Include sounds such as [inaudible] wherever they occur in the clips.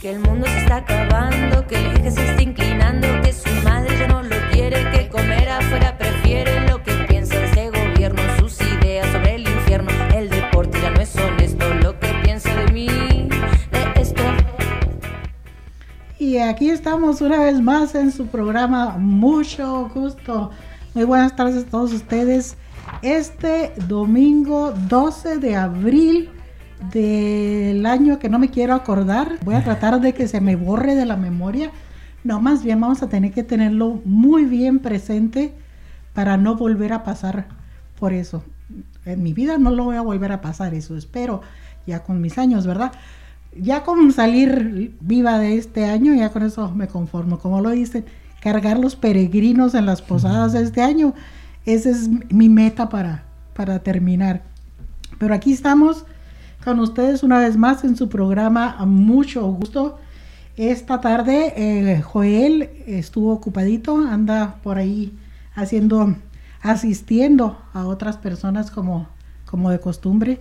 que el mundo se está acabando, que el eje se está inclinando, que su madre ya no lo quiere, que comer afuera prefiere lo que piensa este gobierno, sus ideas sobre el infierno, el deporte ya no es honesto, lo que piensa de mí, de esto. Y aquí estamos una vez más en su programa Mucho Gusto. Muy buenas tardes a todos ustedes. Este domingo 12 de abril del año que no me quiero acordar. Voy a tratar de que se me borre de la memoria. No, más bien vamos a tener que tenerlo muy bien presente para no volver a pasar por eso. En mi vida no lo voy a volver a pasar, eso espero, ya con mis años, ¿verdad? Ya con salir viva de este año, ya con eso me conformo. Como lo dicen, cargar los peregrinos en las posadas de este año, esa es mi meta para, para terminar. Pero aquí estamos con ustedes una vez más en su programa Mucho Gusto. Esta tarde eh, Joel estuvo ocupadito, anda por ahí haciendo, asistiendo a otras personas como, como de costumbre.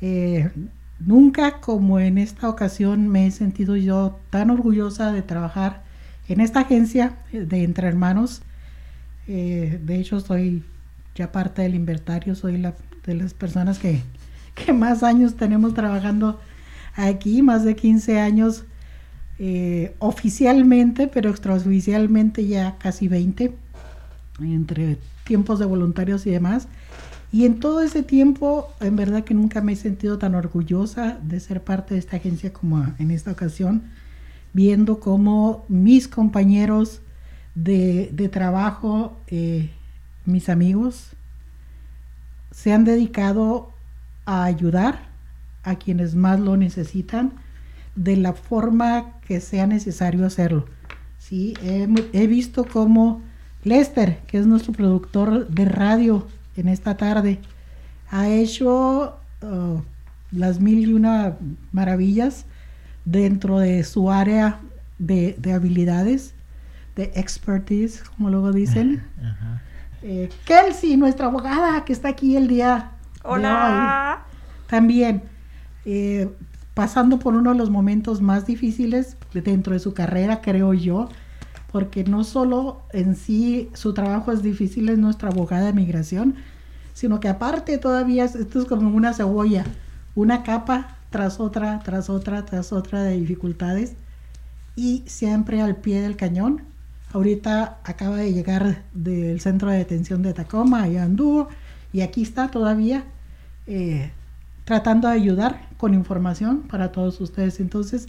Eh, nunca como en esta ocasión me he sentido yo tan orgullosa de trabajar en esta agencia de Entre Hermanos. Eh, de hecho, soy ya parte del inventario, soy la, de las personas que [laughs] que más años tenemos trabajando aquí, más de 15 años eh, oficialmente, pero extraoficialmente ya casi 20, entre tiempos de voluntarios y demás. Y en todo ese tiempo, en verdad que nunca me he sentido tan orgullosa de ser parte de esta agencia como en esta ocasión, viendo cómo mis compañeros de, de trabajo, eh, mis amigos, se han dedicado a ayudar a quienes más lo necesitan de la forma que sea necesario hacerlo. ¿sí? He, visto cómo Lester, que es nuestro productor de radio en esta tarde, ha hecho uh, las mil y una maravillas dentro de su área de, habilidades, de expertise, como luego dicen. Eh, Kelsey, nuestra abogada, que está aquí el día Hola. También, eh, pasando por uno de los momentos más difíciles dentro de su carrera, creo yo, porque no solo en sí su trabajo es difícil, es nuestra abogada de migración, sino que aparte todavía esto es como una cebolla, una capa tras otra, tras otra, tras otra de dificultades y siempre al pie del cañón. Ahorita acaba de llegar del centro de detención de Tacoma, y anduvo, y aquí está todavía eh, tratando de ayudar con información para todos ustedes. Entonces,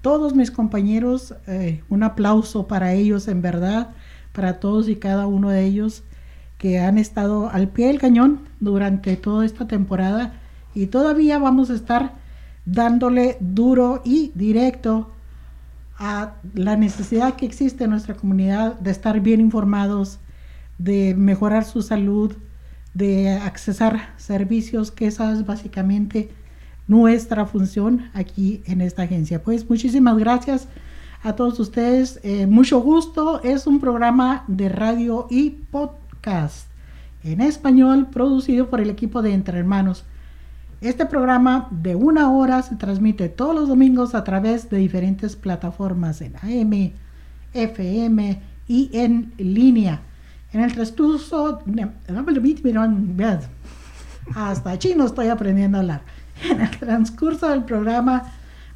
todos mis compañeros, eh, un aplauso para ellos en verdad, para todos y cada uno de ellos que han estado al pie del cañón durante toda esta temporada y todavía vamos a estar dándole duro y directo a la necesidad que existe en nuestra comunidad de estar bien informados, de mejorar su salud, de accesar servicios, que esa es básicamente nuestra función aquí en esta agencia. Pues muchísimas gracias a todos ustedes. Eh, mucho gusto. Es un programa de radio y podcast en español producido por el equipo de Entre Hermanos. Este programa de una hora se transmite todos los domingos a través de diferentes plataformas en AM, FM y en línea. En el transcurso, hasta chino estoy aprendiendo a hablar. En el transcurso del programa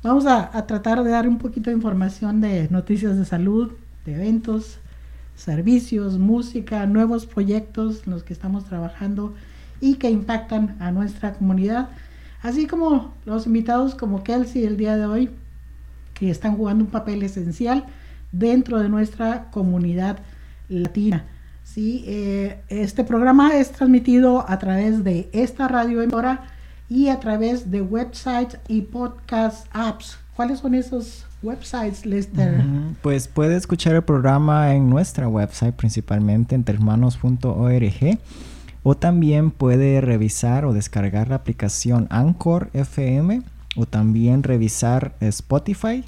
vamos a, tratar de dar un poquito de información de noticias de salud, de eventos, servicios, música, nuevos proyectos en los que estamos trabajando y que impactan a nuestra comunidad, así como los invitados como Kelsey el día de hoy, que están jugando un papel esencial dentro de nuestra comunidad latina. ¿Sí? Eh, este programa es transmitido a través de esta radio emisora y a través de websites y podcast apps. ¿Cuáles son esos websites, Lester? Pues puede escuchar el programa en nuestra website, principalmente en hermanos.org, o también puede revisar o descargar la aplicación Anchor FM, o también revisar Spotify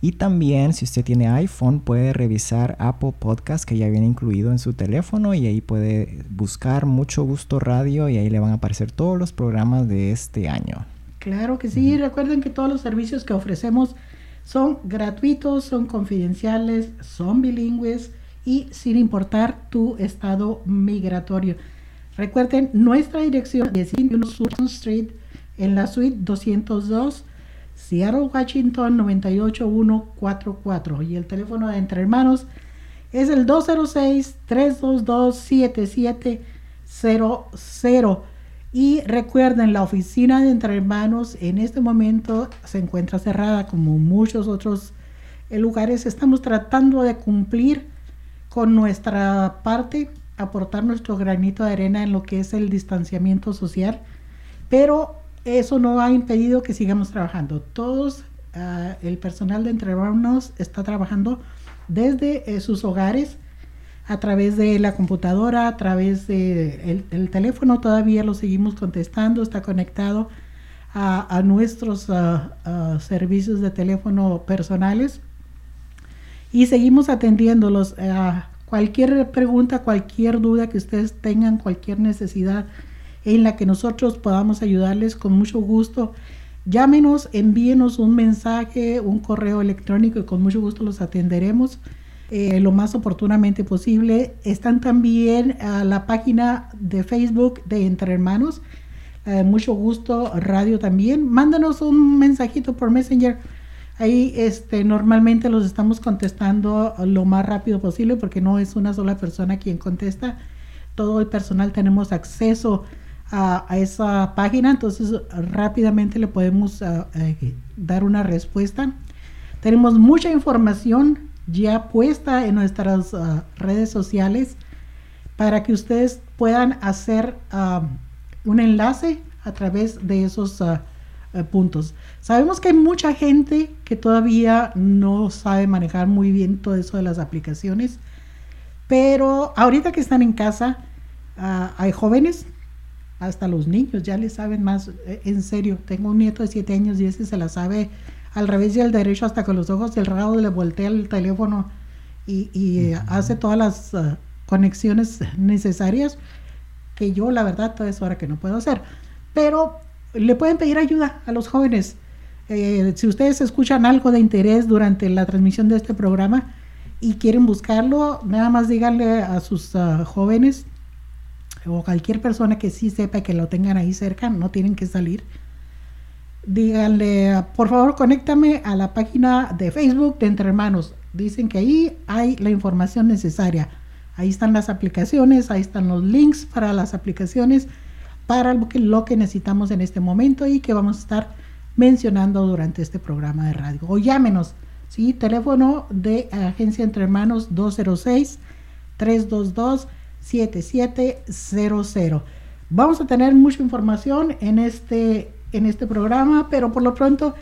y también si usted tiene iPhone puede revisar Apple Podcast que ya viene incluido en su teléfono y ahí puede buscar Mucho Gusto Radio y ahí le van a aparecer todos los programas de este año. Claro que sí, recuerden que todos los servicios que ofrecemos Son gratuitos, son confidenciales, son bilingües y sin importar tu estado migratorio. Recuerden, nuestra dirección es 21 Susan Street en la suite 202, Seattle, Washington 98144. Y el teléfono de Entre Hermanos es el 206-322-7700. Y recuerden, la oficina de Entre Hermanos en este momento se encuentra cerrada como muchos otros eh, lugares. Estamos tratando de cumplir con nuestra parte, aportar nuestro granito de arena en lo que es el distanciamiento social, pero eso no ha impedido que sigamos trabajando. Todos, uh, el personal de Entre está trabajando desde eh, sus hogares, a través de la computadora, a través del de el teléfono, todavía lo seguimos contestando, está conectado a, nuestros uh, uh, servicios de teléfono personales y seguimos atendiéndolos. cualquier pregunta, cualquier duda que ustedes tengan, cualquier necesidad en la que nosotros podamos ayudarles con mucho gusto. Llámenos, envíenos un mensaje, un correo electrónico y con mucho gusto los atenderemos eh, lo más oportunamente posible. Están también a la página de Facebook de Entre Hermanos. Eh, mucho gusto, radio también. Mándanos un mensajito por Messenger Ahí este, normalmente los estamos contestando lo más rápido posible porque no es una sola persona quien contesta. Todo el personal tenemos acceso a, esa página, entonces rápidamente le podemos ah, eh, dar una respuesta. Tenemos mucha información ya puesta en nuestras ah, redes sociales para que ustedes puedan hacer ah, un enlace a través de esos eh, puntos. Sabemos que hay mucha gente que todavía no sabe manejar muy bien todo eso de las aplicaciones, pero ahorita que están en casa, hay jóvenes, hasta los niños ya les saben más. Eh, en serio, tengo un nieto de 7 años y ese se la sabe al revés y al derecho hasta con los ojos cerrados le voltea el teléfono y, y hace todas las ah, conexiones necesarias que yo la verdad toda es hora que no puedo hacer. Pero le pueden pedir ayuda a los jóvenes. Eh, si ustedes escuchan algo de interés durante la transmisión de este programa y quieren buscarlo, nada más díganle a sus ah, jóvenes o cualquier persona que sí sepa que lo tengan ahí cerca, no tienen que salir. Díganle, por favor, conéctame a la página de Facebook de Entre Hermanos. Dicen que ahí hay la información necesaria. Ahí están las aplicaciones, ahí están los links para las aplicaciones para lo que, necesitamos en este momento y que vamos a estar mencionando durante este programa de radio. O llámenos, ¿sí? Teléfono de Agencia Entre Hermanos 206-322-7700. Vamos a tener mucha información en este, en este programa, pero por lo pronto,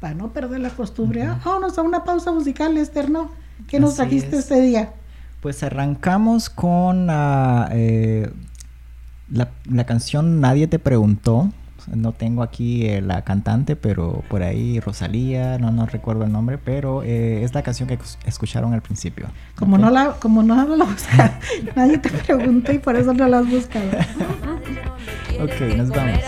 para no perder la costumbre, vámonos a una pausa musical, Esther, ¿no? ¿Qué nos trajiste este día? Pues arrancamos con uh, eh, la, la, canción Nadie te preguntó. No tengo aquí eh, la cantante, pero por ahí Rosalía, no, no recuerdo el nombre, pero eh, es la canción que escucharon al principio. Como okay. no la, como no la [laughs] buscaron, nadie te preguntó y por eso no la has buscado. [laughs] ok, nos vamos.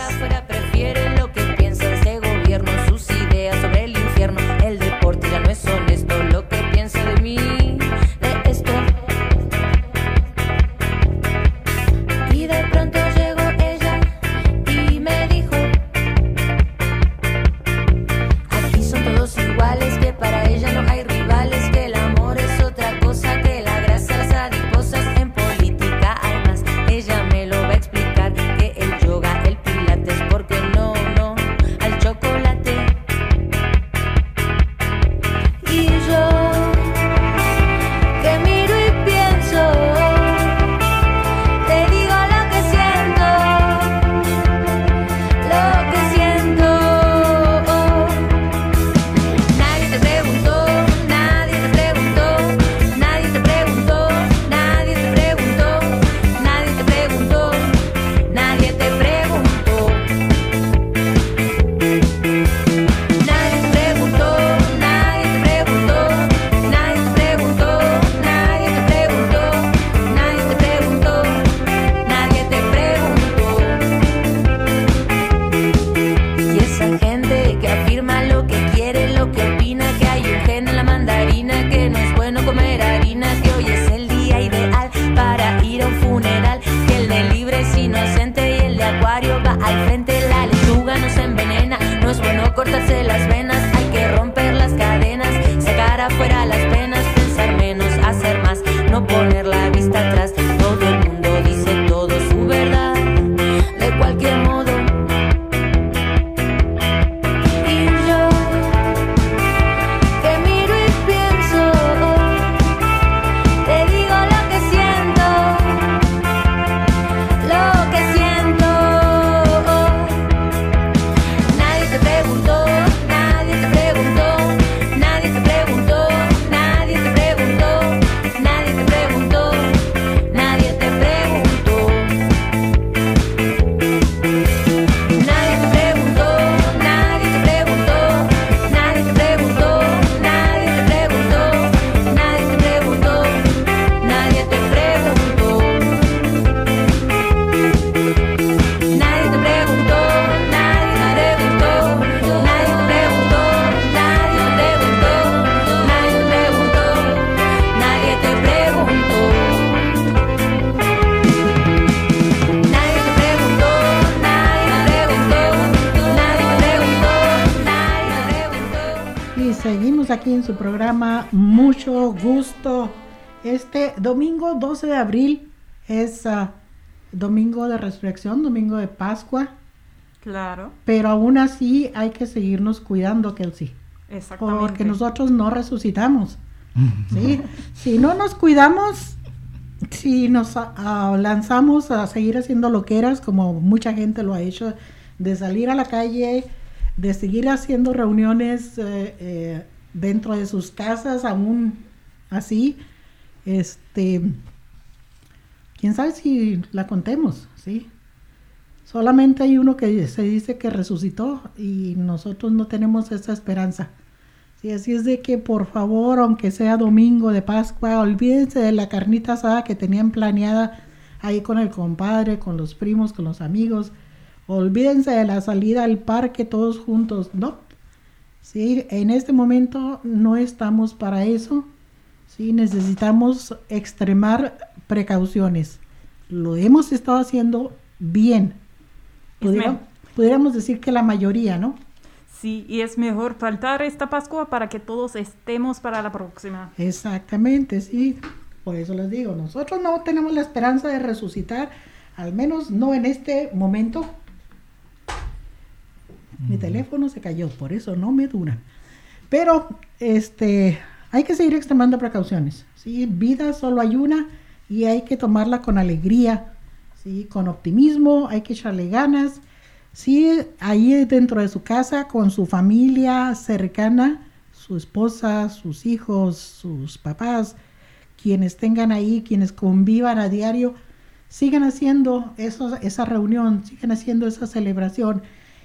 Aquí en su programa Mucho Gusto. Este domingo 12 de abril es ah, domingo de resurrección, domingo de Pascua, Claro, pero aún así hay que seguirnos cuidando, Kelsey, exactamente. porque nosotros no resucitamos. ¿sí? Si no nos cuidamos, si nos ah, lanzamos a seguir haciendo loqueras, como mucha gente lo ha hecho, de salir a la calle, de seguir haciendo reuniones eh, eh, dentro de sus casas, aún así, este, quién sabe si la contemos, ¿sí? Solamente hay uno que se dice que resucitó y nosotros no tenemos esa esperanza. Sí, así es de que por favor, aunque sea domingo de Pascua, olvídense de la carnita asada que tenían planeada ahí con el compadre, con los primos, con los amigos. Olvídense de la salida al parque todos juntos. No. Sí, en este momento no estamos para eso. Sí, necesitamos extremar precauciones. Lo hemos estado haciendo bien. Pudiera- pudiéramos decir que la mayoría, ¿no? Sí, y es mejor faltar esta Pascua para que todos estemos para la próxima. Exactamente, sí. Por eso les digo, nosotros no tenemos la esperanza de resucitar, al menos no en este momento. Mi teléfono se cayó, por eso no me dura. Pero este, hay que seguir extremando precauciones. ¿sí? Vida solo hay una y hay que tomarla con alegría, ¿sí? con optimismo, hay que echarle ganas. Sí, ahí dentro de su casa, con su familia cercana, su esposa, sus hijos, sus papás, quienes tengan ahí, quienes convivan a diario, sigan haciendo eso, esa reunión, sigan haciendo esa celebración.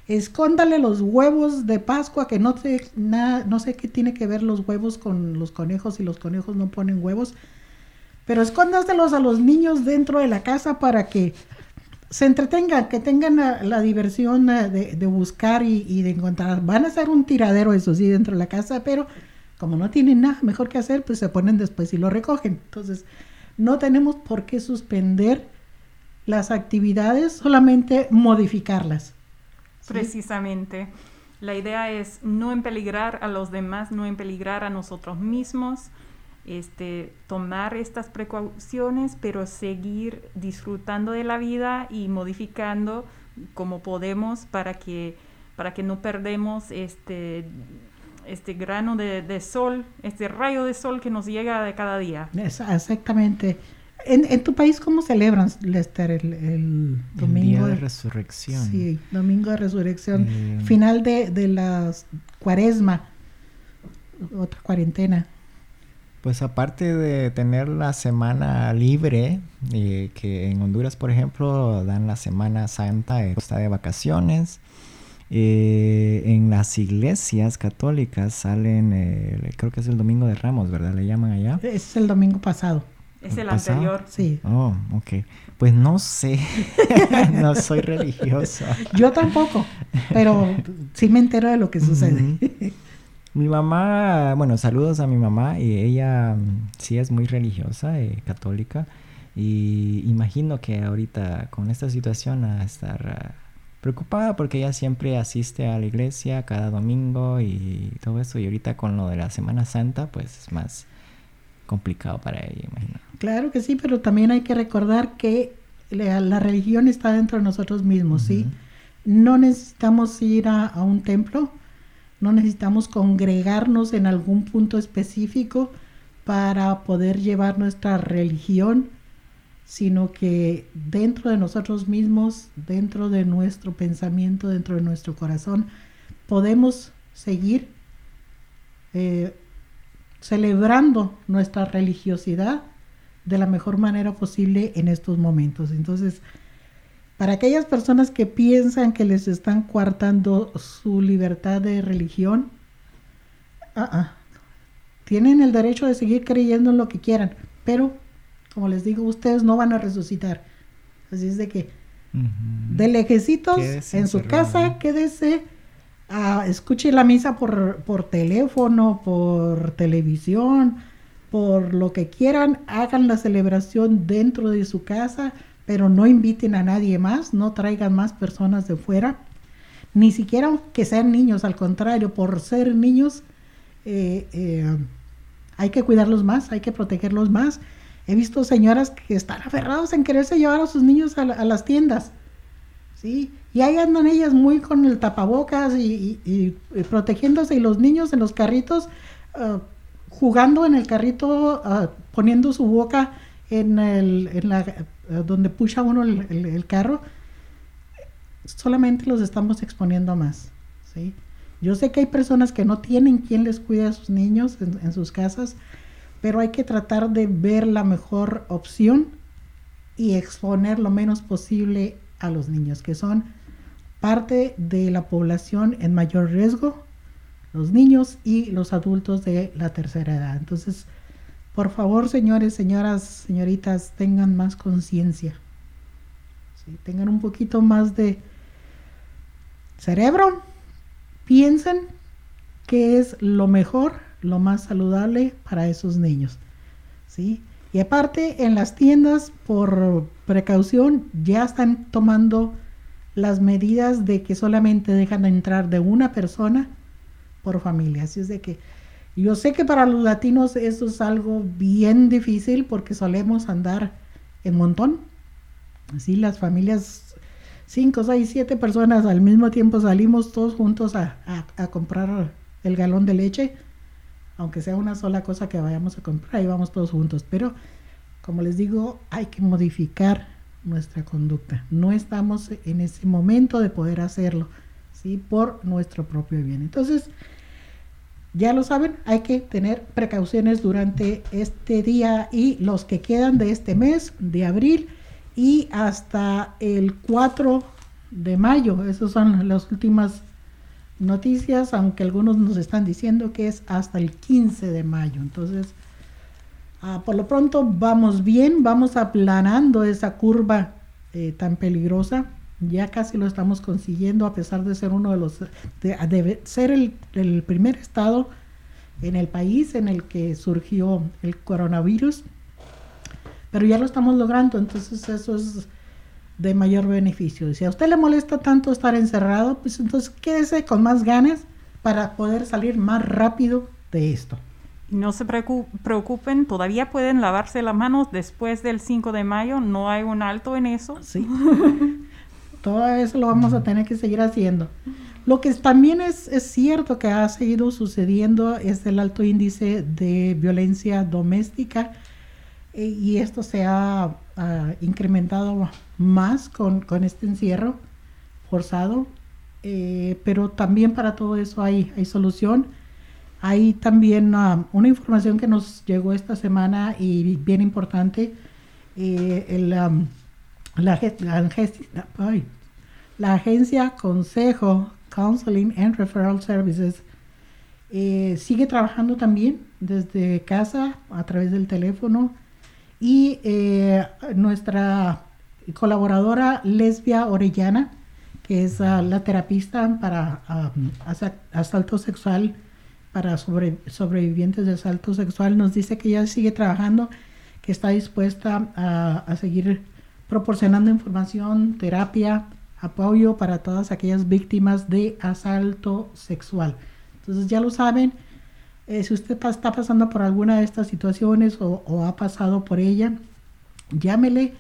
Escóndale los huevos de Pascua, que no sé, nada, no sé qué tiene que ver los huevos con los conejos y los conejos no ponen huevos, pero escóndaselos a los niños dentro de la casa para que se entretengan, que tengan la, diversión eh, de, buscar y, y de encontrar. Van a ser un tiradero, eso sí, dentro de la casa, pero como no tienen nada mejor que hacer, pues se ponen después y lo recogen. Entonces, no tenemos por qué suspender las actividades, solamente modificarlas. ¿Sí? Precisamente. La idea es no empeligrar a los demás, no empeligrar a nosotros mismos, este, tomar estas precauciones, pero seguir disfrutando de la vida y modificando como podemos para que, para que no perdemos este, este grano de, de sol, este rayo de sol que nos llega de cada día. Es- exactamente. En, en tu país, ¿cómo celebran, Lester, el, el El domingo día de resurrección. Sí, domingo de resurrección, Eh, final de, de la cuaresma, otra cuarentena. Pues aparte de tener la semana libre, eh, que en Honduras, por ejemplo, dan la Semana Santa, está de vacaciones. eh, en las iglesias católicas salen, eh, creo que es el Domingo de Ramos, ¿verdad? Le llaman allá. Es el domingo pasado, Es el ¿Pasado? anterior. sí. Oh, ok. Pues no sé, [laughs] no soy religioso. Yo tampoco, pero sí me entero de lo que sucede. Mi mamá, bueno, saludos a mi mamá y ella mm, sí es muy religiosa, eh, católica y imagino que ahorita con esta situación a estar ah, preocupada porque ella siempre asiste a la iglesia cada domingo y todo eso. Y ahorita con lo de la Semana Santa, pues es más complicado para ella, imagino. Claro que sí, pero también hay que recordar que la, religión está dentro de nosotros mismos, ¿sí? No necesitamos ir a, a, un templo, no necesitamos congregarnos en algún punto específico para poder llevar nuestra religión, sino que dentro de nosotros mismos, dentro de nuestro pensamiento, dentro de nuestro corazón, podemos seguir eh, celebrando nuestra religiosidad de la mejor manera posible en estos momentos. Entonces, para aquellas personas que piensan que les están coartando su libertad de religión, ah, ah, tienen el derecho de seguir creyendo en lo que quieran, pero como les digo, ustedes no van a resucitar. Así es de que de lejecitos en su casa, quédese, uh, escuche la misa por, por teléfono, por televisión, por lo que quieran, hagan la celebración dentro de su casa, pero no inviten a nadie más, no traigan más personas de fuera, ni siquiera que sean niños, al contrario, por ser niños eh, eh, hay que cuidarlos más, hay que protegerlos más. He visto señoras que están aferrados en quererse llevar a sus niños a, las tiendas, ¿sí? Y ahí andan ellas muy con el tapabocas y, protegiéndose y los niños en los carritos ah, jugando en el carrito, ah, poniendo su boca en, el, en eh, donde pucha uno el, carro, solamente los estamos exponiendo más. ¿sí? Yo sé que hay personas que no tienen quien les cuide a sus niños en, sus casas, pero hay que tratar de ver la mejor opción y exponer lo menos posible a los niños, que son parte de la población en mayor riesgo, los niños y los adultos de la tercera edad. Entonces, por favor, señores, señoras, señoritas, tengan más conciencia. Tengan un poquito más de cerebro. Piensen qué es lo mejor, lo más saludable para esos niños. ¿sí? Y aparte, en las tiendas, por precaución, ya están tomando las medidas de que solamente dejan de entrar de una persona por familia. Así es de que yo sé que para los latinos eso es algo bien difícil porque solemos andar en montón. Así las familias, cinco, seis, siete personas al mismo tiempo salimos todos juntos a, comprar el galón de leche. Aunque sea una sola cosa que vayamos a comprar, ahí vamos todos juntos. Pero, como les digo, hay que modificar nuestra conducta. No estamos en ese momento de poder hacerlo, ¿sí? Por nuestro propio bien. Entonces, ya lo saben, hay que tener precauciones durante este día y los que quedan de este mes de abril y hasta el 4 de mayo. Esas son las últimas noticias, aunque algunos nos están diciendo que es hasta el 15 de mayo. Entonces, ah, por lo pronto vamos bien, vamos aplanando esa curva eh, tan peligrosa. Ya casi lo estamos consiguiendo a pesar de ser uno de los de, ser el, primer estado en el país en el que surgió el coronavirus. Pero ya lo estamos logrando entonces eso es de mayor beneficio. Si a usted le molesta tanto estar encerrado pues entonces quédese con más ganas para poder salir más rápido de esto no se preocupen, todavía pueden lavarse las manos después del 5 de mayo, no hay un alto en eso. Sí. [laughs] todo eso lo vamos a tener que seguir haciendo. Lo que también es, es, cierto que ha seguido sucediendo es el alto índice de violencia doméstica eh, y esto se ha incrementado más con, con, este encierro forzado, eh, pero también para todo eso hay, hay solución. Hay también ah, una información que nos llegó esta semana y bien importante, eh, la, la agencia Consejo Counseling and Referral Services eh, sigue trabajando también desde casa a través del teléfono. Y eh, nuestra colaboradora Lesbia Orellana, que es ah, la terapista para um, asalto sexual para sobrevivientes de asalto sexual, nos dice que ella sigue trabajando, que está dispuesta a seguir proporcionando información, terapia, apoyo para todas aquellas víctimas de asalto sexual. Entonces ya lo saben, eh, si usted está pasando por alguna de estas situaciones o, ha pasado por ella, llámele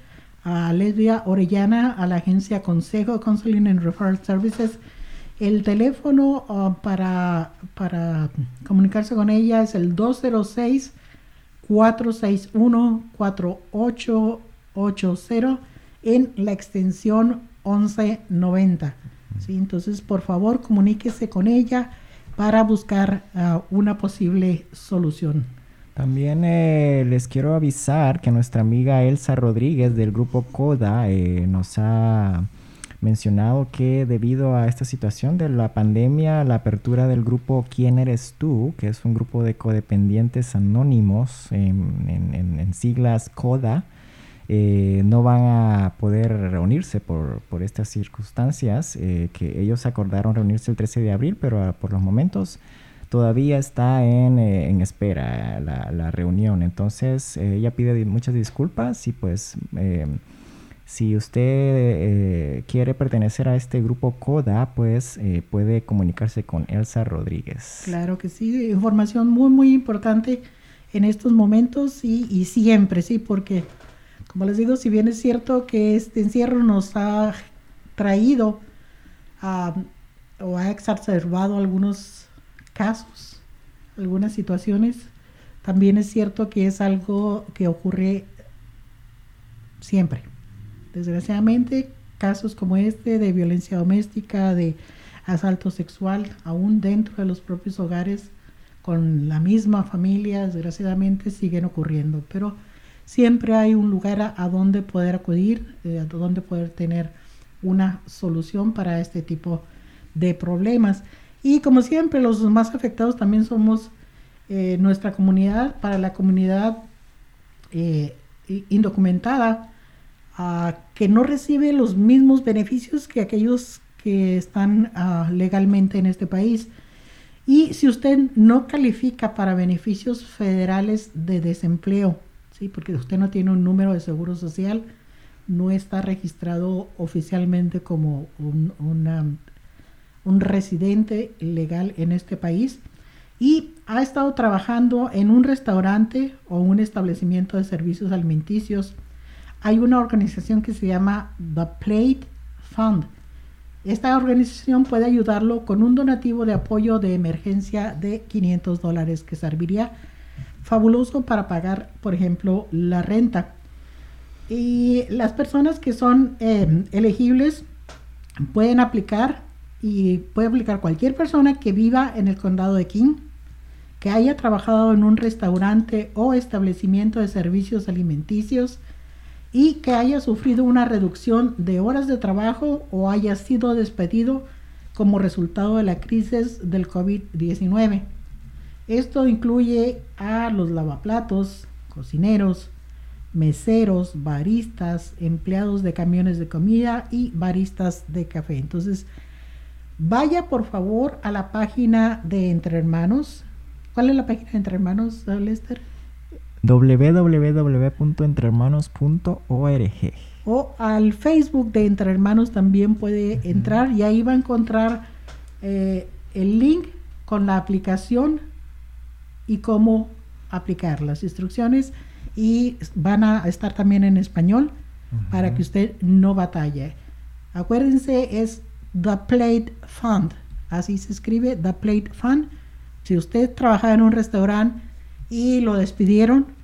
a Lesbia Orellana, a la agencia Consejo Counseling and Referral Services. El teléfono ah, para, para comunicarse con ella es el 206 461 4880 en la extensión 1190. ¿sí? Entonces, por favor, comuníquese con ella para buscar ah, una posible solución. También eh, les quiero avisar que nuestra amiga Elsa Rodríguez del grupo CODA eh, nos ha mencionado que debido a esta situación de la pandemia, la apertura del grupo ¿Quién eres tú? que es un grupo de codependientes anónimos en siglas CODA, eh, no van a poder reunirse por, estas circunstancias, eh, que ellos acordaron reunirse el 13 de abril, pero ah, por los momentos todavía está en, eh, espera la, reunión. Entonces ella pide muchas disculpas y pues si usted quiere pertenecer a este grupo CODA, pues puede comunicarse con Elsa Rodríguez. Claro que sí, información muy, muy importante en estos momentos y, y siempre, sí, porque como les digo, si bien es cierto que este encierro nos ha traído o ha exacerbado algunos casos, algunas situaciones, también es cierto que es algo que ocurre siempre. Desgraciadamente, casos como este de violencia doméstica, de asalto sexual, aún dentro de los propios hogares, con la misma familia, desgraciadamente siguen ocurriendo. Pero siempre hay un lugar a, donde poder acudir, eh, a donde poder tener una solución para este tipo de problemas. Y como siempre, los más afectados también somos eh, nuestra comunidad, para la comunidad eh, indocumentada, que no recibe los mismos beneficios que aquellos que están ah, legalmente en este país. Y si usted no califica para beneficios federales de desempleo, ¿sí? porque usted no tiene un número de seguro social, no está registrado oficialmente como un, un residente legal en este país y ha estado trabajando en un restaurante o un establecimiento de servicios alimenticios. Hay una organización que se llama The Plate Fund. Esta organización puede ayudarlo con un donativo de apoyo de emergencia de 500 dólares que serviría fabuloso para pagar, por ejemplo, la renta. Y las personas que son em, elegibles pueden aplicar y puede aplicar cualquier persona que viva en el condado de King, que haya trabajado en un restaurante o establecimiento de servicios alimenticios y que haya sufrido una reducción de horas de trabajo o haya sido despedido como resultado de la crisis del COVID-19. Esto incluye a los lavaplatos, cocineros, meseros, baristas, empleados de camiones de comida y baristas de café. Entonces, vaya por favor a la página de Entre Hermanos. ¿Cuál es la página de Entre Hermanos, Lester? www.entrehermanos.org o al Facebook de Entre Hermanos también puede entrar y ahí va a encontrar eh, el link con la aplicación y cómo aplicar las instrucciones y van a estar también en español para que usted no batalle. Acuérdense, es The Plate Fund, así se escribe, The Plate Fund. Si usted trabaja en un restaurante y lo despidieron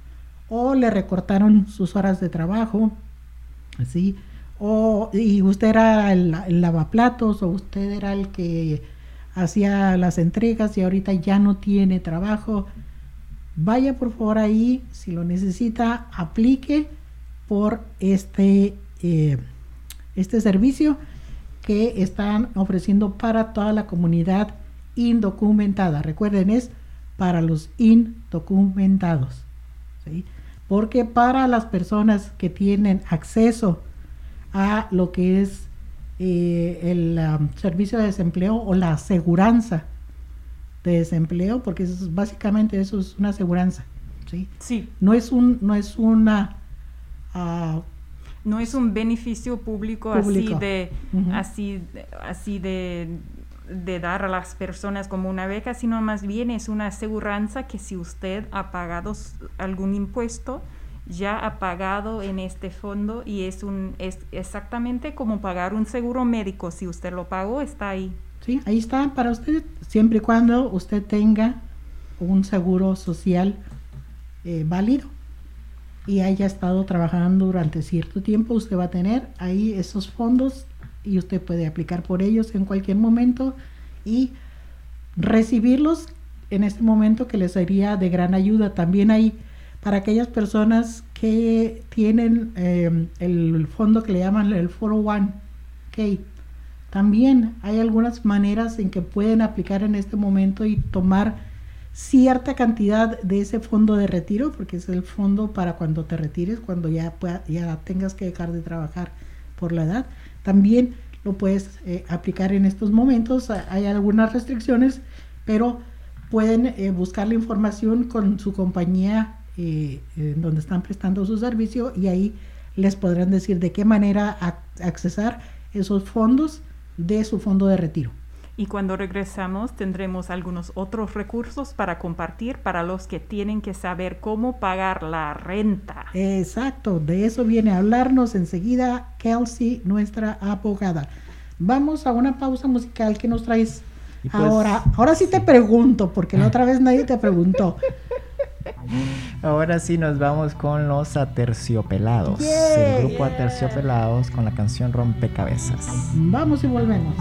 o le recortaron sus horas de trabajo, así, o y usted era el, lavaplatos o usted era el que hacía las entregas y ahorita ya no tiene trabajo, vaya por favor ahí, si lo necesita, aplique por este, eh, este servicio que están ofreciendo para toda la comunidad indocumentada. Recuerden, es para los indocumentados. Porque para las personas que tienen acceso a lo que es eh, el um, servicio de desempleo o la aseguranza de desempleo, porque eso es, básicamente eso es una aseguranza. ¿sí? Sí. No es, un, no es una, uh, no es un beneficio público, Público. así de Ujú. así así de de dar a las personas como una beca, sino más bien es una aseguranza que si usted ha pagado algún impuesto, ya ha pagado en este fondo y es un es exactamente como pagar un seguro médico, si usted lo pagó, está ahí. Sí, ahí está para usted, siempre y cuando usted tenga un seguro social eh, válido y haya estado trabajando durante cierto tiempo, usted va a tener ahí esos fondos y usted puede aplicar por ellos en cualquier momento y recibirlos en este momento que les sería de gran ayuda. También hay para aquellas personas que tienen eh, el fondo que le llaman el 401k. También hay algunas maneras en que pueden aplicar en este momento y tomar cierta cantidad de ese fondo de retiro, porque es el fondo para cuando te retires, cuando ya, pueda- ya tengas que dejar de trabajar por la edad. También lo puedes eh, aplicar en estos momentos. Ha- Hay algunas restricciones, pero pueden eh, buscar la información con su compañía eh, donde están prestando su servicio y ahí les podrán decir de qué manera ac- accesar esos fondos de su fondo de retiro. Y cuando regresamos tendremos algunos otros recursos para compartir para los que tienen que saber cómo pagar la renta. Exacto, de eso viene a hablarnos enseguida Kelsey, nuestra abogada. Vamos a una pausa musical que nos traes pues- ahora. Ahora sí te pregunto, porque la otra vez nadie te preguntó. [laughs] [laughs] Ahora sí nos vamos con los aterciopelados. Yeah. el grupo Aterciopelados con la canción Rompecabezas. Vamos y volvemos.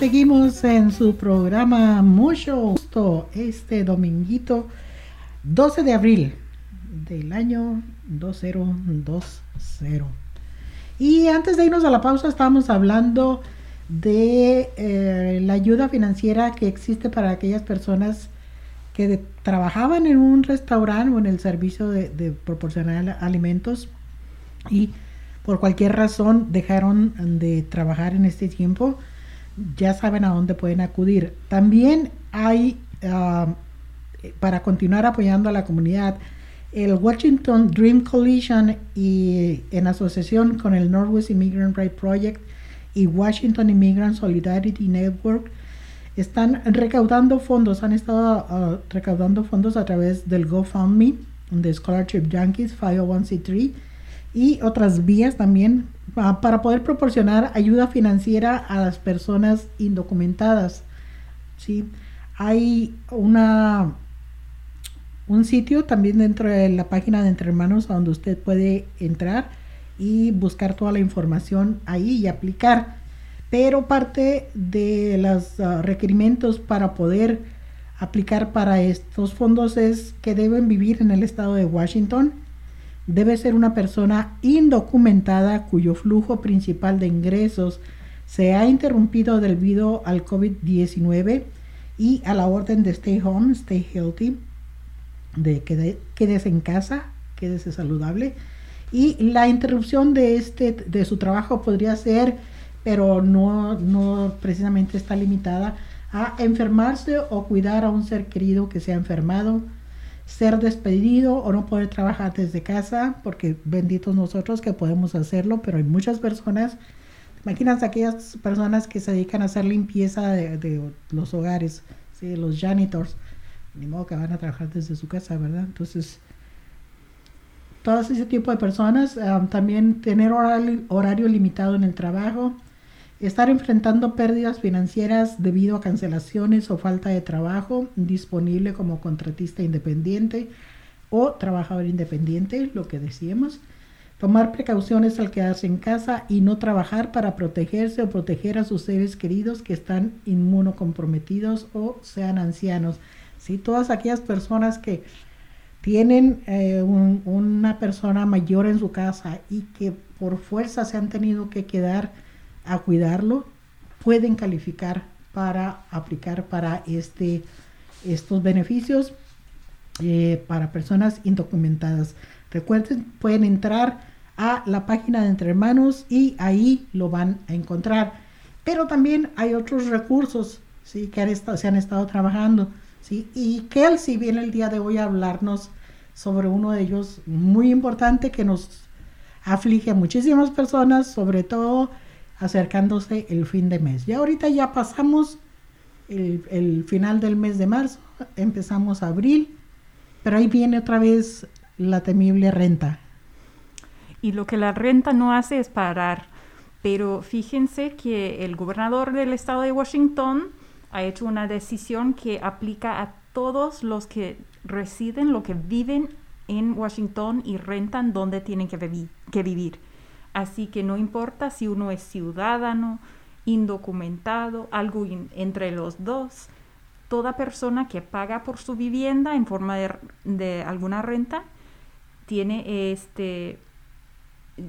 Seguimos en su programa Mucho Gusto este dominguito 12 de abril del año 2020. Y antes de irnos a la pausa estábamos hablando de eh, la ayuda financiera que existe para aquellas personas que trabajaban en un restaurante o en el servicio de proporcionar alimentos y por cualquier razón dejaron de trabajar en este tiempo, ya saben a dónde pueden acudir. También hay, ah, para continuar apoyando a la comunidad, el Washington Dream Coalition y en asociación con el Northwest Immigrant Right Project y Washington Immigrant Solidarity Network están recaudando fondos, han estado ah, recaudando fondos a través del GoFundMe de Scholarship Junkies 501c3 y otras vías también ah, para poder proporcionar ayuda financiera a las personas indocumentadas. ¿sí? Hay una, un sitio también dentro de la página de Entre Hermanos a donde usted puede entrar y buscar toda la información ahí y aplicar. Pero parte de los ah, requerimientos para poder aplicar para estos fondos es que deben vivir en el estado de Washington, debe ser una persona indocumentada cuyo flujo principal de ingresos se ha interrumpido debido al COVID-19 y a la orden de Stay Home, Stay Healthy, de quede- quédese en casa, quédese saludable. Y la interrupción de, este, de su trabajo podría ser, pero no, no precisamente está limitada a enfermarse o cuidar a un ser querido que se ha enfermado, ser despedido o no poder trabajar desde casa, porque benditos nosotros que podemos hacerlo, pero hay muchas personas, imagínense aquellas personas que se dedican a hacer limpieza de, los hogares, ¿sí? los janitors, ni modo que van a trabajar desde su casa, ¿verdad? Entonces, todo ese tipo de personas, ah, también tener horario, horario limitado en el trabajo, estar enfrentando pérdidas financieras debido a cancelaciones o falta de trabajo, disponible como contratista independiente o trabajador independiente, lo que decíamos. Tomar precauciones al quedarse en casa y no trabajar para protegerse o proteger a sus seres queridos que están inmunocomprometidos o sean ancianos. ¿sí? Todas aquellas personas que tienen eh, un- una persona mayor en su casa y que por fuerza se han tenido que quedar a cuidarlo, pueden calificar para aplicar para este, estos beneficios eh, para personas indocumentadas. Recuerden, pueden entrar a la página de Entre Hermanos y ahí lo van a encontrar. Pero también hay otros recursos ¿sí? que han estado- se han estado trabajando. ¿sí? Y Kelsey viene el día de hoy a hablarnos sobre uno de ellos muy importante que nos aflige a muchísimas personas, sobre todo acercándose el fin de mes. Ya ahorita ya pasamos el, final del mes de marzo, empezamos abril, pero ahí viene otra vez la temible renta. Y lo que la renta no hace es parar. Pero fíjense que el gobernador del estado de Washington ha hecho una decisión que aplica a todos los que residen, los que viven en Washington y rentan donde tienen que, que vivir. Así que no importa si uno es ciudadano, indocumentado, algo entre los dos, toda persona que paga por su vivienda en forma de, de alguna renta tiene este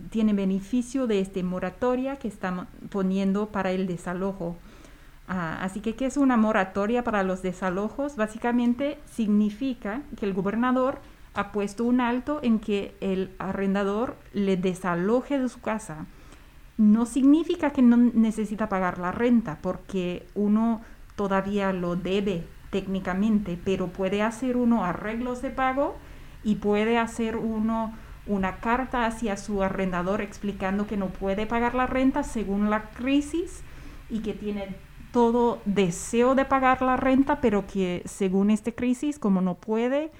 tiene beneficio de este moratoria que estamos poniendo para el desalojo. Ah, así que, ¿qué es una moratoria para los desalojos? Básicamente significa que el gobernador ha puesto un alto en que el arrendador le desaloje de su casa. No significa que no necesita pagar la renta, porque uno todavía lo debe técnicamente, pero puede hacer uno arreglos de pago y puede hacer uno una carta hacia su arrendador explicando que no puede pagar la renta según la crisis y que tiene todo deseo de pagar la renta, pero que según esta crisis, como no puede,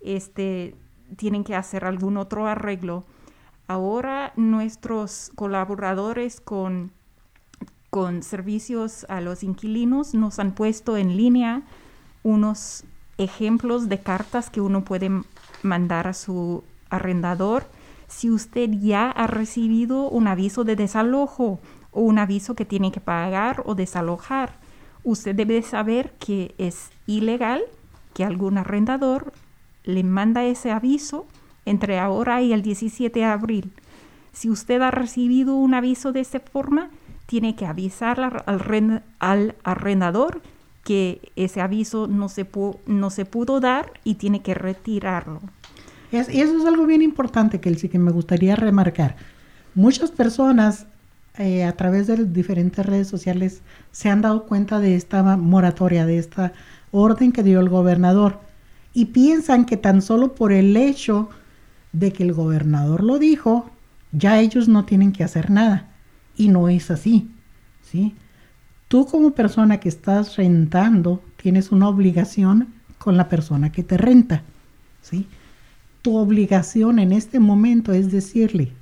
este, tienen que hacer algún otro arreglo. Ahora nuestros colaboradores con, con servicios a los inquilinos nos han puesto en línea unos ejemplos de cartas que uno puede mandar a su arrendador si usted ya ha recibido un aviso de desalojo o un aviso que tiene que pagar o desalojar. Usted debe saber que es ilegal que algún arrendador le manda ese aviso entre ahora y el 17 de abril. Si usted ha recibido un aviso de esta forma, tiene que avisar al, al, arrendador que ese aviso no se, no se pudo dar y tiene que retirarlo. Es, eso es algo bien importante que, sí que me gustaría remarcar. Muchas personas eh, a través de diferentes redes sociales se han dado cuenta de esta moratoria, de esta orden que dio el gobernador y piensan que tan solo por el hecho de que el gobernador lo dijo, ya ellos no tienen que hacer nada. Y no es así, ¿sí? Tú como persona que estás rentando tienes una obligación con la persona que te renta, ¿sí? Tu obligación en este momento es decirle,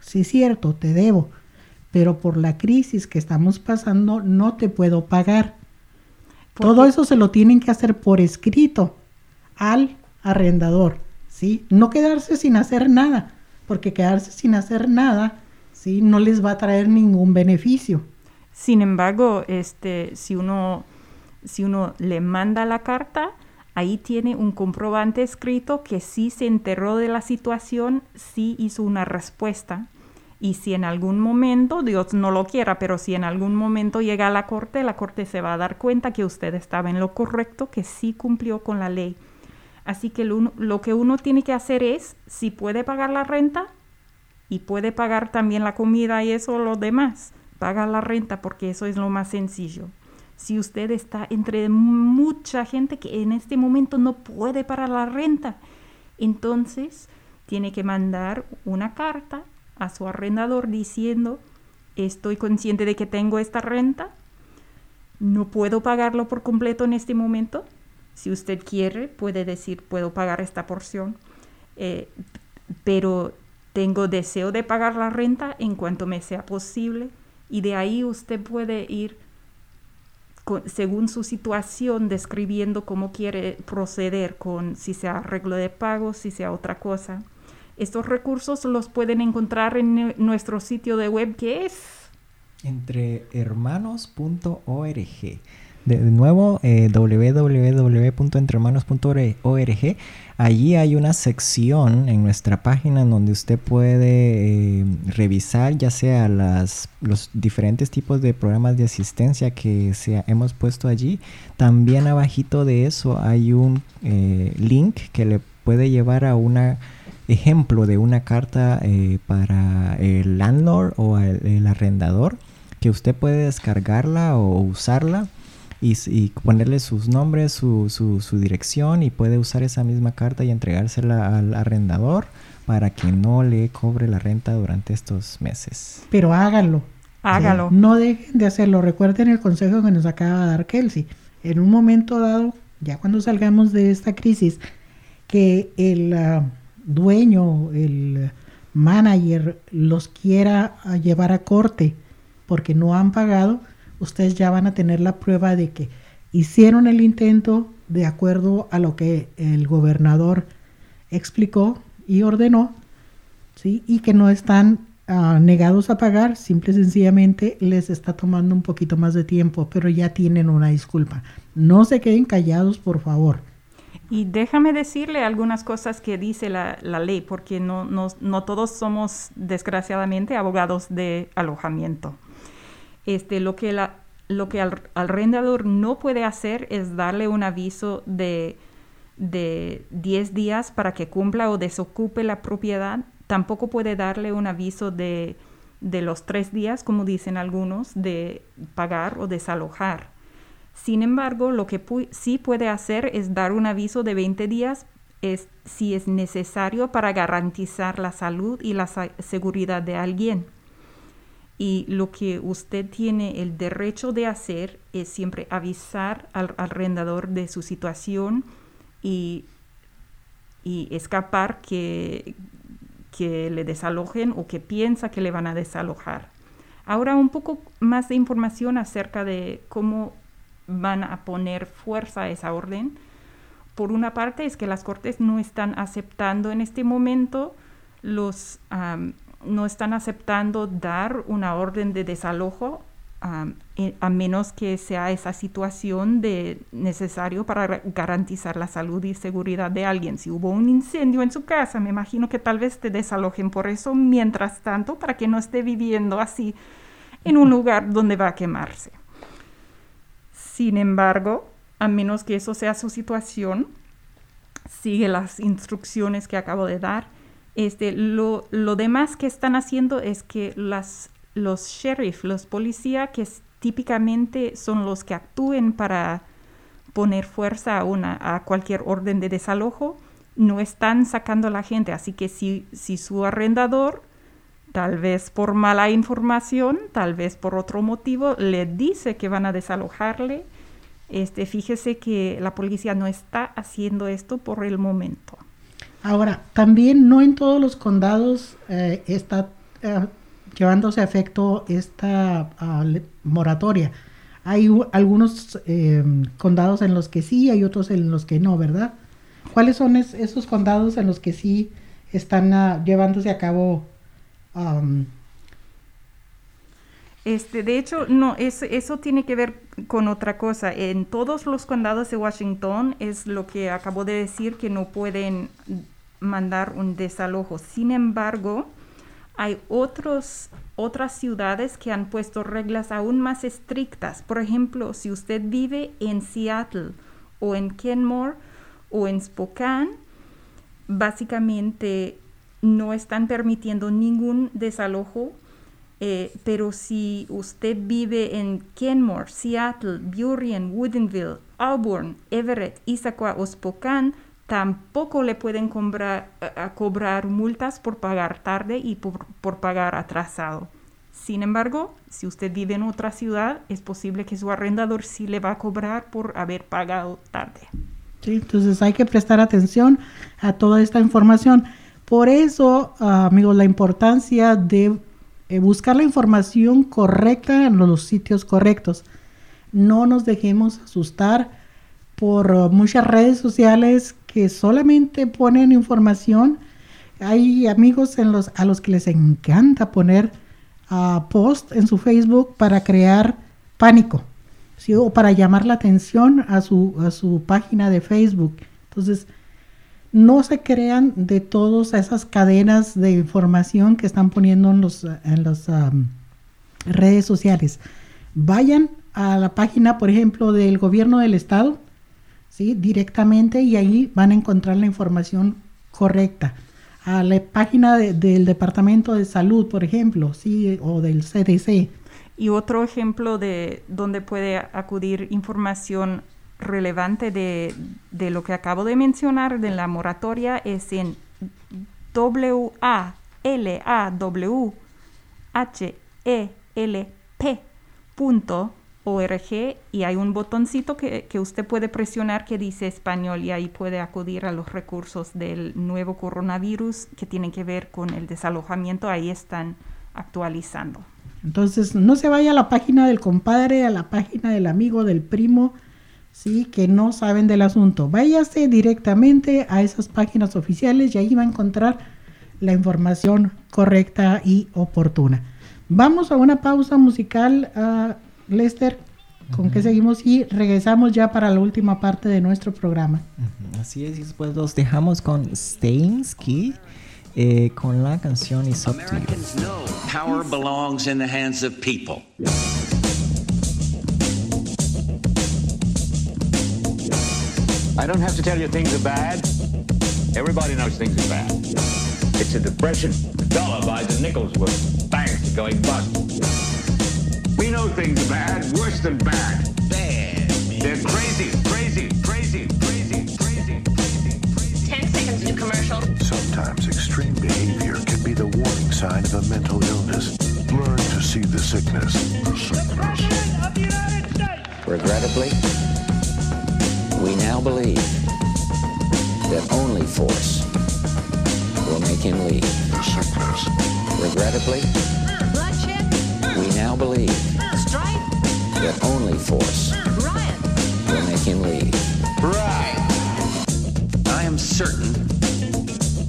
sí es cierto, te debo, pero por la crisis que estamos pasando no te puedo pagar. Todo eso se lo tienen que hacer por escrito al arrendador, ¿sí? No quedarse sin hacer nada, porque quedarse sin hacer nada, ¿sí? No les va a traer ningún beneficio. Sin embargo, este, si uno, si uno le manda la carta, ahí tiene un comprobante escrito que sí se enteró de la situación, sí hizo una respuesta. Y si en algún momento, Dios no lo quiera, pero si en algún momento llega a la corte, la corte se va a dar cuenta que usted estaba en lo correcto, que sí cumplió con la ley. Así que lo, lo que uno tiene que hacer es, si puede pagar la renta y puede pagar también la comida y eso, lo demás paga la renta porque eso es lo más sencillo. Si usted está entre mucha gente que en este momento no puede pagar la renta, entonces tiene que mandar una carta a su arrendador diciendo, estoy consciente de que tengo esta renta, no puedo pagarlo por completo en este momento. Si usted quiere, puede decir, puedo pagar esta porción, eh, pero tengo deseo de pagar la renta en cuanto me sea posible y de ahí usted puede ir según su situación describiendo cómo quiere proceder con si sea arreglo de pago, si sea otra cosa. Estos recursos los pueden encontrar en nuestro sitio de web que es entrehermanos.org. De nuevo, eh, www.entrehermanos.org. Allí hay una sección en nuestra página en donde usted puede eh, revisar ya sea las, los diferentes tipos de programas de asistencia que hemos puesto allí. También abajito de eso hay un eh, link que le puede llevar a un ejemplo de una carta eh, para el landlord o el arrendador que usted puede descargarla o usarla y, ponerle sus nombres, su, su, dirección y puede usar esa misma carta y entregársela al arrendador para que no le cobre la renta durante estos meses. Pero hágalo. Hágalo. No dejen de hacerlo. Recuerden el consejo que nos acaba de dar Kelsey. En un momento dado, ya cuando salgamos de esta crisis, que el ah, dueño, el manager los quiera llevar a corte porque no han pagado, ustedes ya van a tener la prueba de que hicieron el intento de acuerdo a lo que el gobernador explicó y ordenó, ¿sí? Y que no están uh, negados a pagar, simple y sencillamente les está tomando un poquito más de tiempo, pero ya tienen una disculpa. No se queden callados, por favor. Y déjame decirle algunas cosas que dice la, la ley, porque no, no, no todos somos, desgraciadamente, abogados de alojamiento. Este, lo que, la, lo que el arrendador no puede hacer es darle un aviso de, de 10 días para que cumpla o desocupe la propiedad. Tampoco puede darle un aviso de, de los tres días, como dicen algunos, de pagar o desalojar. Sin embargo, lo que sí puede hacer es dar un aviso de 20 días es, si es necesario para garantizar la salud y la seguridad de alguien. Y lo que usted tiene el derecho de hacer es siempre avisar al arrendador de su situación y, y escapar que, que le desalojen o que piensa que le van a desalojar. Ahora un poco más de información acerca de cómo van a poner fuerza a esa orden. Por una parte es que las cortes no están aceptando en este momento los no están aceptando dar una orden de desalojo a menos que sea esa situación de necesario para garantizar la salud y seguridad de alguien. Si hubo un incendio en su casa, me imagino que tal vez te desalojen por eso mientras tanto para que no esté viviendo así en un lugar donde va a quemarse. Sin embargo, a menos que eso sea su situación, sigue las instrucciones que acabo de dar. Este, lo, lo demás que están haciendo es que las, los sheriff, los policías, que típicamente son los que actúen para poner fuerza a, una, a cualquier orden de desalojo, no están sacando a la gente. Así que si, si su arrendador, tal vez por mala información, tal vez por otro motivo, le dice que van a desalojarle, este, fíjese que la policía no está haciendo esto por el momento. Ahora, también no en todos los condados eh, está eh, llevándose a efecto esta uh, moratoria. Hay algunos eh, condados en los que sí, hay otros en los que no, ¿verdad? ¿Cuáles son es, esos condados en los que sí están uh, llevándose a cabo este, de hecho, no, es, eso tiene que ver con otra cosa. En todos los condados de Washington es lo que acabo de decir que no pueden mandar un desalojo. Sin embargo, hay otros, otras ciudades que han puesto reglas aún más estrictas. Por ejemplo, si usted vive en Seattle o en Kenmore o en Spokane, básicamente no están permitiendo ningún desalojo eh, pero si usted vive en Kenmore, Seattle, Burien, Woodinville, Auburn, Everett, Issaquah o Spokane, tampoco le pueden cobrar, a cobrar multas por pagar tarde y por, por, pagar atrasado. Sin embargo, si usted vive en otra ciudad, es posible que su arrendador sí le va a cobrar por haber pagado tarde. Sí, entonces hay que prestar atención a toda esta información. Por eso, uh, amigos, la importancia de eh, buscar la información correcta en los sitios correctos. No nos dejemos asustar por uh, muchas redes sociales que solamente ponen información. Hay amigos en los, a los que les encanta poner uh, post en su Facebook para crear pánico o para llamar la atención a su, a su página de Facebook. Entonces, no se crean de todas esas cadenas de información que están poniendo en, los, en las um, redes sociales. Vayan a la página, por ejemplo, del gobierno del estado, directamente y ahí van a encontrar la información correcta. A la página del Departamento de Salud, por ejemplo, ¿sí? o del CDC. Y otro ejemplo de donde puede acudir información relevante de, de, lo que acabo de mencionar de la moratoria es en w org y hay un botoncito que, que, usted puede presionar que dice español y ahí puede acudir a los recursos del nuevo coronavirus que tienen que ver con el desalojamiento. Ahí están actualizando. Entonces, no se vaya a la página del compadre, a la página del amigo, del primo, ¿sí? que no saben del asunto. Váyase directamente a esas páginas oficiales y ahí va a encontrar la información correcta y oportuna. Vamos a una pausa musical, uh, Lester, con uh -huh. que seguimos y regresamos ya para la última parte de nuestro programa. Uh -huh. Así es, y después los dejamos con Stainsky. Eh, con la canción It's Up to You. Know power belongs in the hands of people. I don't have to tell you things are bad. Everybody knows things are bad. It's a depression. The dollar buys a nickel's worth. Banks are going bust. We know things are bad, worse than bad. Bad. They're crazy, crazy, crazy, crazy, crazy, crazy, crazy. Ten seconds to commercial. Sometimes extreme behavior can be the warning sign of a mental illness. Learn to see the sickness. The sickness. Regrettably, we now believe that only force will make him leave. The sickness. Regrettably, Bloodshed. we now believe that only force will make him leave. Right. I am certain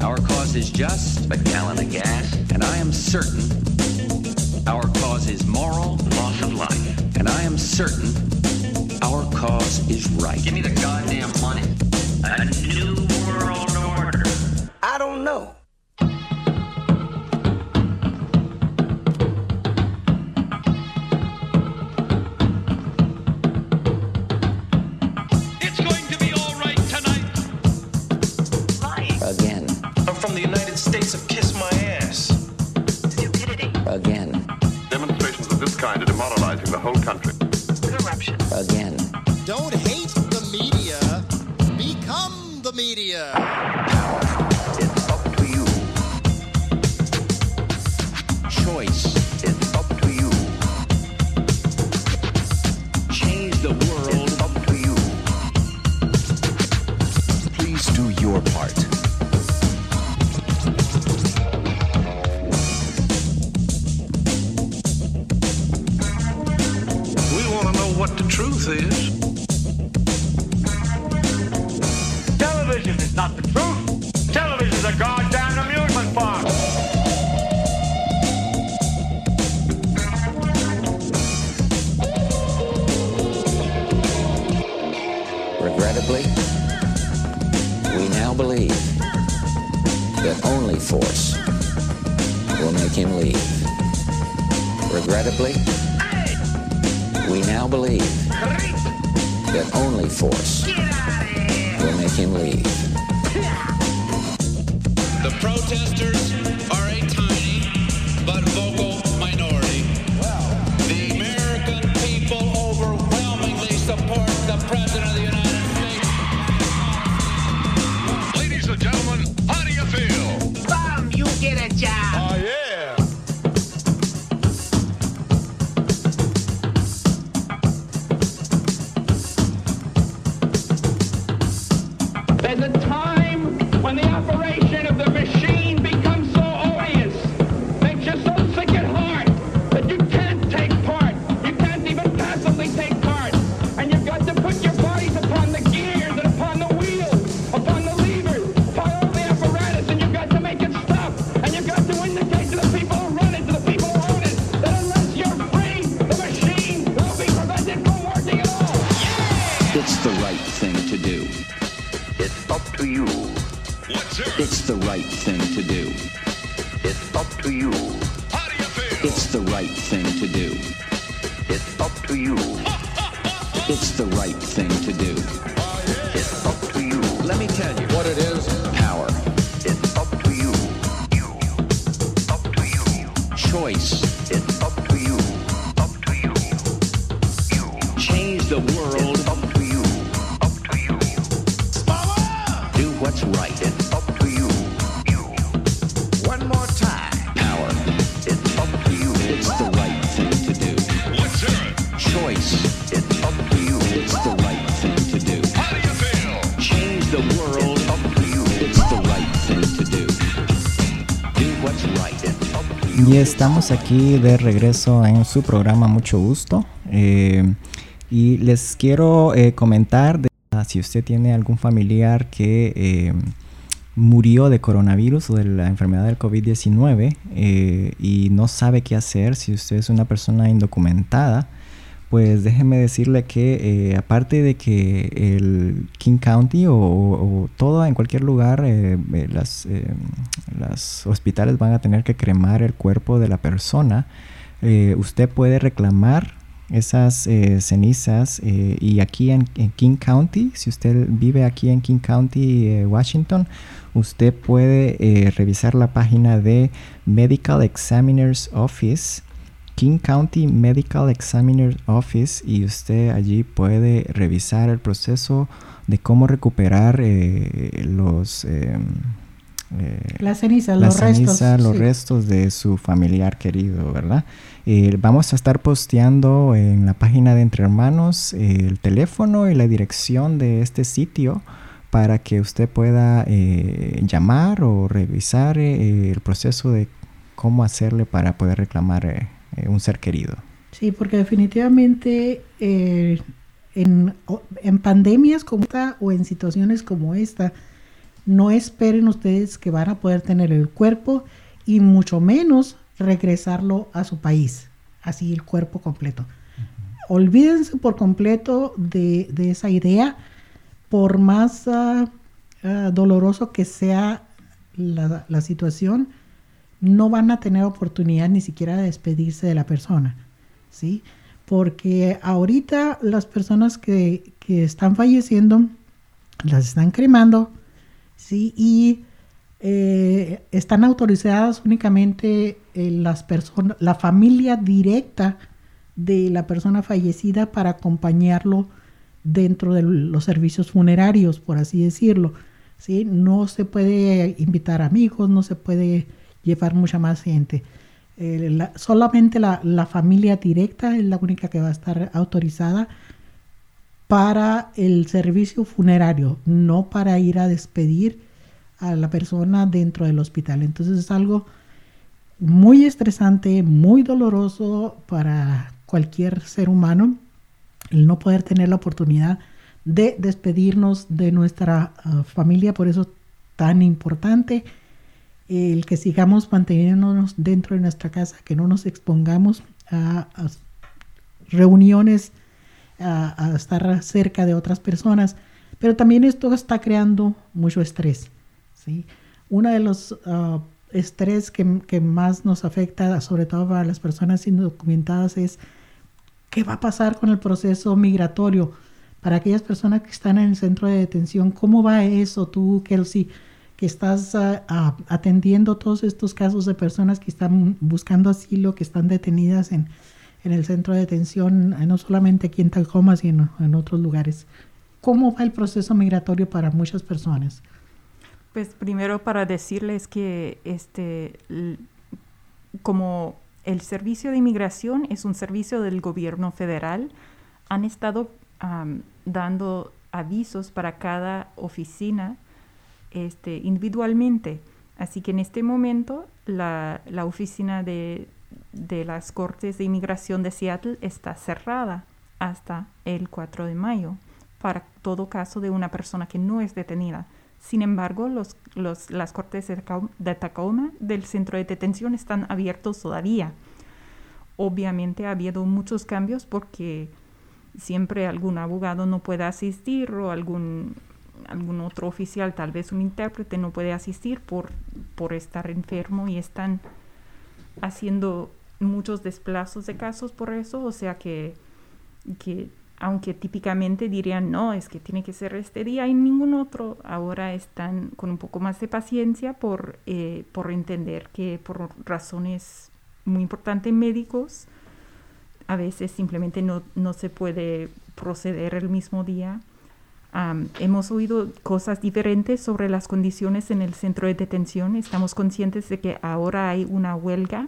Our cause is just a gallon of gas, and I am certain our cause is moral, loss of life, and I am certain our cause is right. Give me the goddamn money. A force will make him leave. Regrettably, we now believe that only force will make him leave. The protesters the world. It's up to you. Up to you. Do what's right. It's up to you. You. One more time. Power. It's up to you. It's the right thing to do. What's your Choice. It's up to you. It's the right thing to do. How do you feel? Change the world. It's up to you. It's the right thing to do. Do what's right. It's up to you. Y estamos aquí de regreso en su programa Mucho Gusto. Eh, y les quiero eh, comentar de, ah, si usted tiene algún familiar que eh, murió de coronavirus o de la enfermedad del COVID-19 eh, y no sabe qué hacer, si usted es una persona indocumentada, pues déjeme decirle que eh, aparte de que el King County o, todo en cualquier lugar, eh, las, eh, las hospitales van a tener que cremar el cuerpo de la persona, usted puede reclamar esas eh, cenizas eh, y aquí en, King County, si usted vive aquí en King County, eh, Washington, usted puede revisar la página de Medical Examiner's Office King County Medical Examiner Office y usted allí puede revisar el proceso de cómo recuperar los eh, Las cenizas, la los restos, ceniza, los sí. restos de su familiar querido, ¿verdad? Eh, vamos a estar posteando en la página de Entre Hermanos eh, el teléfono y la dirección de este sitio para que usted pueda eh, llamar o revisar el proceso de cómo hacerle para poder reclamar un ser querido. Sí, porque definitivamente en, en pandemias como esta o en situaciones como esta, no esperen ustedes que van a poder tener el cuerpo y mucho menos regresarlo a su país, así el cuerpo completo. Olvídense por completo de, de esa idea, por más ah, doloroso que sea la, la situación, no van a tener oportunidad ni siquiera de despedirse de la persona, ¿sí? Porque ahorita las personas que, que están falleciendo las están cremando, ¿sí? Y eh, están autorizadas únicamente eh, las personas, la familia directa de la persona fallecida para acompañarlo dentro de los servicios funerarios, por así decirlo. ¿sí? No se puede invitar amigos, no se puede llevar mucha más gente. Eh, la- solamente la, la familia directa es la única que va a estar autorizada para el servicio funerario, no para ir a despedir a la persona dentro del hospital. Entonces es algo muy estresante, muy doloroso para cualquier ser humano el no poder tener la oportunidad de despedirnos de nuestra ah, familia, por eso tan importante el que sigamos manteniéndonos dentro de nuestra casa, que no nos expongamos a, a reuniones, a, a estar cerca de otras personas, pero también esto está creando mucho estrés. ¿sí? Uno de los ah, estrés que, que más nos afecta, sobre todo para las personas indocumentadas, es qué va a pasar con el proceso migratorio para aquellas personas que están en el centro de detención. ¿Cómo va eso tú, Kelsey, que estás ah, ah, atendiendo todos estos casos de personas que están buscando asilo, que están detenidas en, en el centro de detención, eh, no solamente aquí en Tacoma, sino en otros lugares? ¿Cómo va el proceso migratorio para muchas personas? Pues primero para decirles que este como el servicio de inmigración es un servicio del gobierno federal, han estado dando avisos para cada oficina este, individualmente. Así que en este momento la, la oficina de, de las Cortes de Inmigración de Seattle está cerrada hasta el 4 de mayo para todo caso de una persona que no es detenida. Sin embargo, los, los- las cortes de Tacoma, de Tacoma del centro de detención están abiertos todavía. Obviamente ha habido muchos cambios porque siempre algún abogado no puede asistir o algún, algún otro oficial, tal vez un intérprete no puede asistir por, por estar enfermo y están haciendo muchos desplazos de casos por eso, o sea que, que aunque típicamente dirían no, es que tiene que ser este día y ningún otro, ahora están con un poco más de paciencia por, eh, por entender que por razones muy importantes médicos, a veces simplemente no, no se puede proceder el mismo día. Hemos oído cosas diferentes sobre las condiciones en el centro de detención. Estamos conscientes de que ahora hay una huelga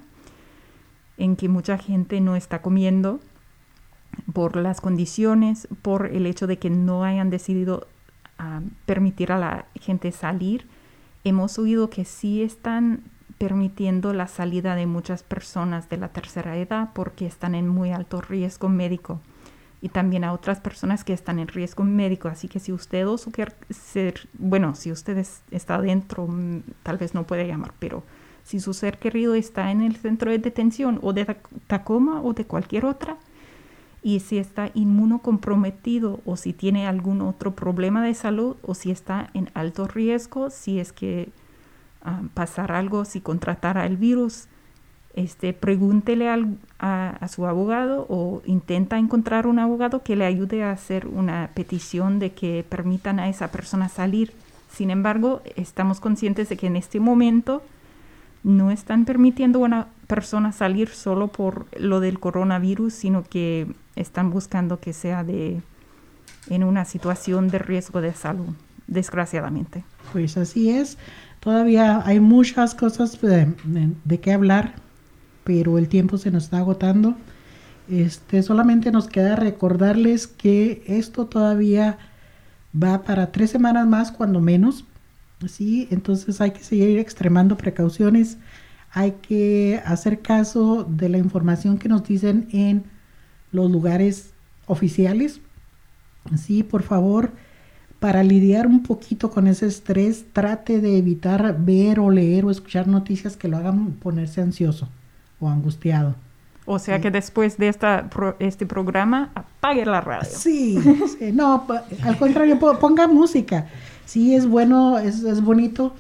en que mucha gente no está comiendo por las condiciones, por el hecho de que no hayan decidido am, permitir a la gente salir. Hemos oído que sí están permitiendo la salida de muchas personas de la tercera edad porque están en muy alto riesgo médico y también a otras personas que están en riesgo médico. Así que si usted o su ser, bueno, si usted es- está dentro, mm, tal vez no puede llamar, pero si su ser querido está en el centro de detención o de Tac- Tacoma o de cualquier otra, y si está inmunocomprometido o si tiene algún otro problema de salud o si está en alto riesgo, si es que ah, pasar algo, si contratara el virus, este, pregúntele al- a, a su abogado o intenta encontrar un abogado que le ayude a hacer una petición de que permitan a esa persona salir. Sin embargo, estamos conscientes de que en este momento no están permitiendo a una persona salir solo por lo del coronavirus, sino que están buscando que sea de en una situación de riesgo de salud, desgraciadamente. Pues así es. Todavía hay muchas cosas de, de- qué hablar, pero el tiempo se nos está agotando. Este, solamente nos queda recordarles que esto todavía va para tres semanas más, cuando menos. Sí, entonces hay que seguir extremando precauciones. Hay que hacer caso de la información que nos dicen en los lugares oficiales. Sí, por favor, para lidiar un poquito con ese estrés, trate de evitar ver o leer o escuchar noticias que lo hagan ponerse ansioso o angustiado. O sea que después de esta pro- este programa, apague la radio. Sí, sí, no, al contrario, po- ponga música. Sí, es bueno, es, es bonito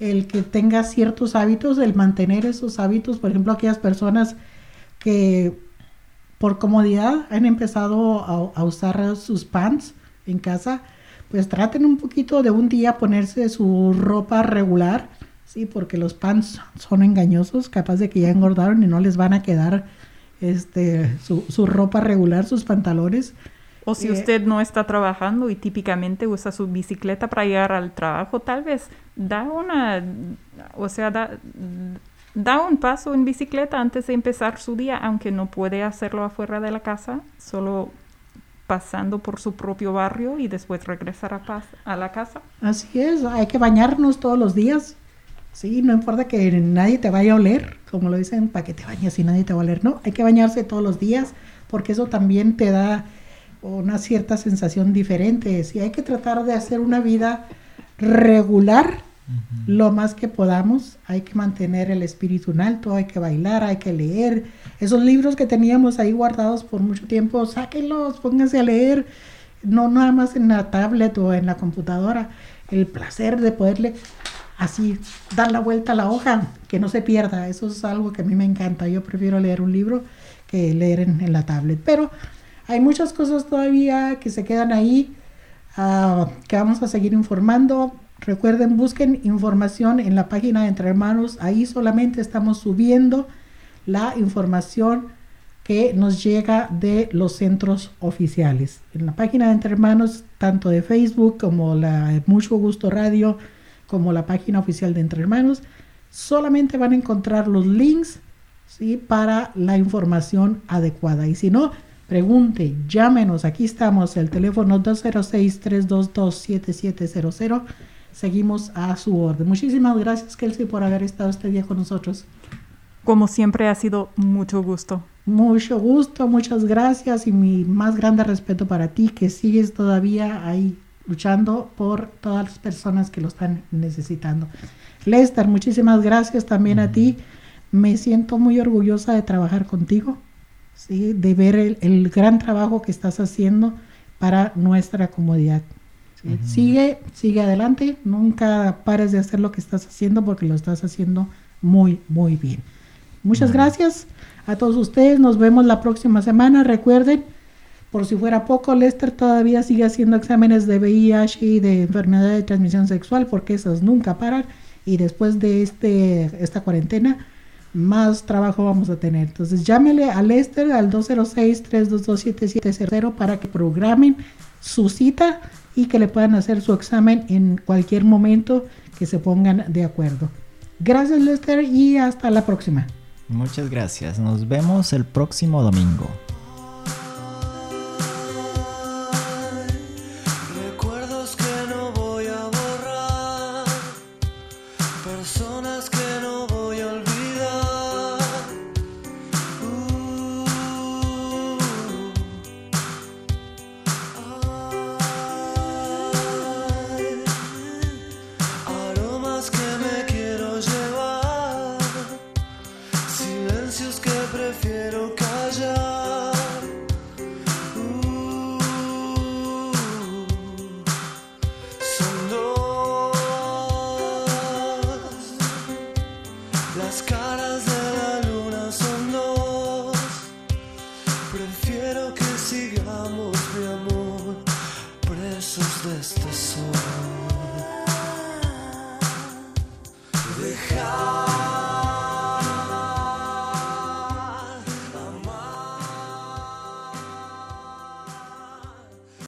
el que tenga ciertos hábitos, el mantener esos hábitos. Por ejemplo, aquellas personas que por comodidad han empezado a, usar sus pants en casa, pues traten un poquito de un día ponerse su ropa regular, sí, porque los pants son engañosos, capaz de que ya engordaron y no les van a quedar este su, su ropa regular, sus pantalones. O si usted no está trabajando y típicamente usa su bicicleta para llegar al trabajo, tal vez da una, o sea, da, da un paso en bicicleta antes de empezar su día, aunque no puede hacerlo afuera de la casa, solo pasando por su propio barrio y después regresar a, paz- a la casa. Así es, hay que bañarnos todos los días. Sí, no importa que nadie te vaya a oler, como lo dicen, para que te bañes y nadie te va a oler. No, hay que bañarse todos los días porque eso también te da una cierta sensación diferente. Sí, hay que tratar de hacer una vida regular lo más que podamos. Hay que mantener el espíritu en alto, hay que bailar, hay que leer. Esos libros que teníamos ahí guardados por mucho tiempo, sáquenlos, pónganse a leer. No nada más en la tablet o en la computadora. El placer de poderle así dar la vuelta a la hoja, que no se pierda. Eso es algo que a mí me encanta. Yo prefiero leer un libro que leer en, en la tablet. Pero hay muchas cosas todavía que se quedan ahí, ah, que vamos a seguir informando. Recuerden, busquen información en la página de Entre Hermanos. Ahí solamente estamos subiendo la información que nos llega de los centros oficiales. En la página de Entre Hermanos, tanto de Facebook como la Mucho Gusto Radio, como la página oficial de Entre Hermanos, solamente van a encontrar los links ¿sí? para la información adecuada. Y si no, pregunte, llámenos, aquí estamos, el teléfono 206-322-7700. Seguimos a su orden. Muchísimas gracias, Kelsey, por haber estado este día con nosotros. Como siempre ha sido mucho gusto. Mucho gusto, muchas gracias y mi más grande respeto para ti que sigues todavía ahí luchando por todas las personas que lo están necesitando. Lester, muchísimas gracias también a ti. Me siento muy orgullosa de trabajar contigo, ¿sí? de ver el, el gran trabajo que estás haciendo para nuestra comodidad. ¿sí? Sigue, sigue adelante, nunca pares de hacer lo que estás haciendo porque lo estás haciendo muy, muy bien. Muchas gracias a todos ustedes. Nos vemos la próxima semana. Recuerden, por si fuera poco, Lester todavía sigue haciendo exámenes de VIH y de enfermedad de transmisión sexual porque esos nunca paran. Y después de este, esta cuarentena, más trabajo vamos a tener. Entonces, llámele a Lester al 206-322-7700 para que programen su cita y que le puedan hacer su examen en cualquier momento que se pongan de acuerdo. Gracias, Lester, y hasta la próxima. Muchas gracias. Nos vemos el próximo domingo.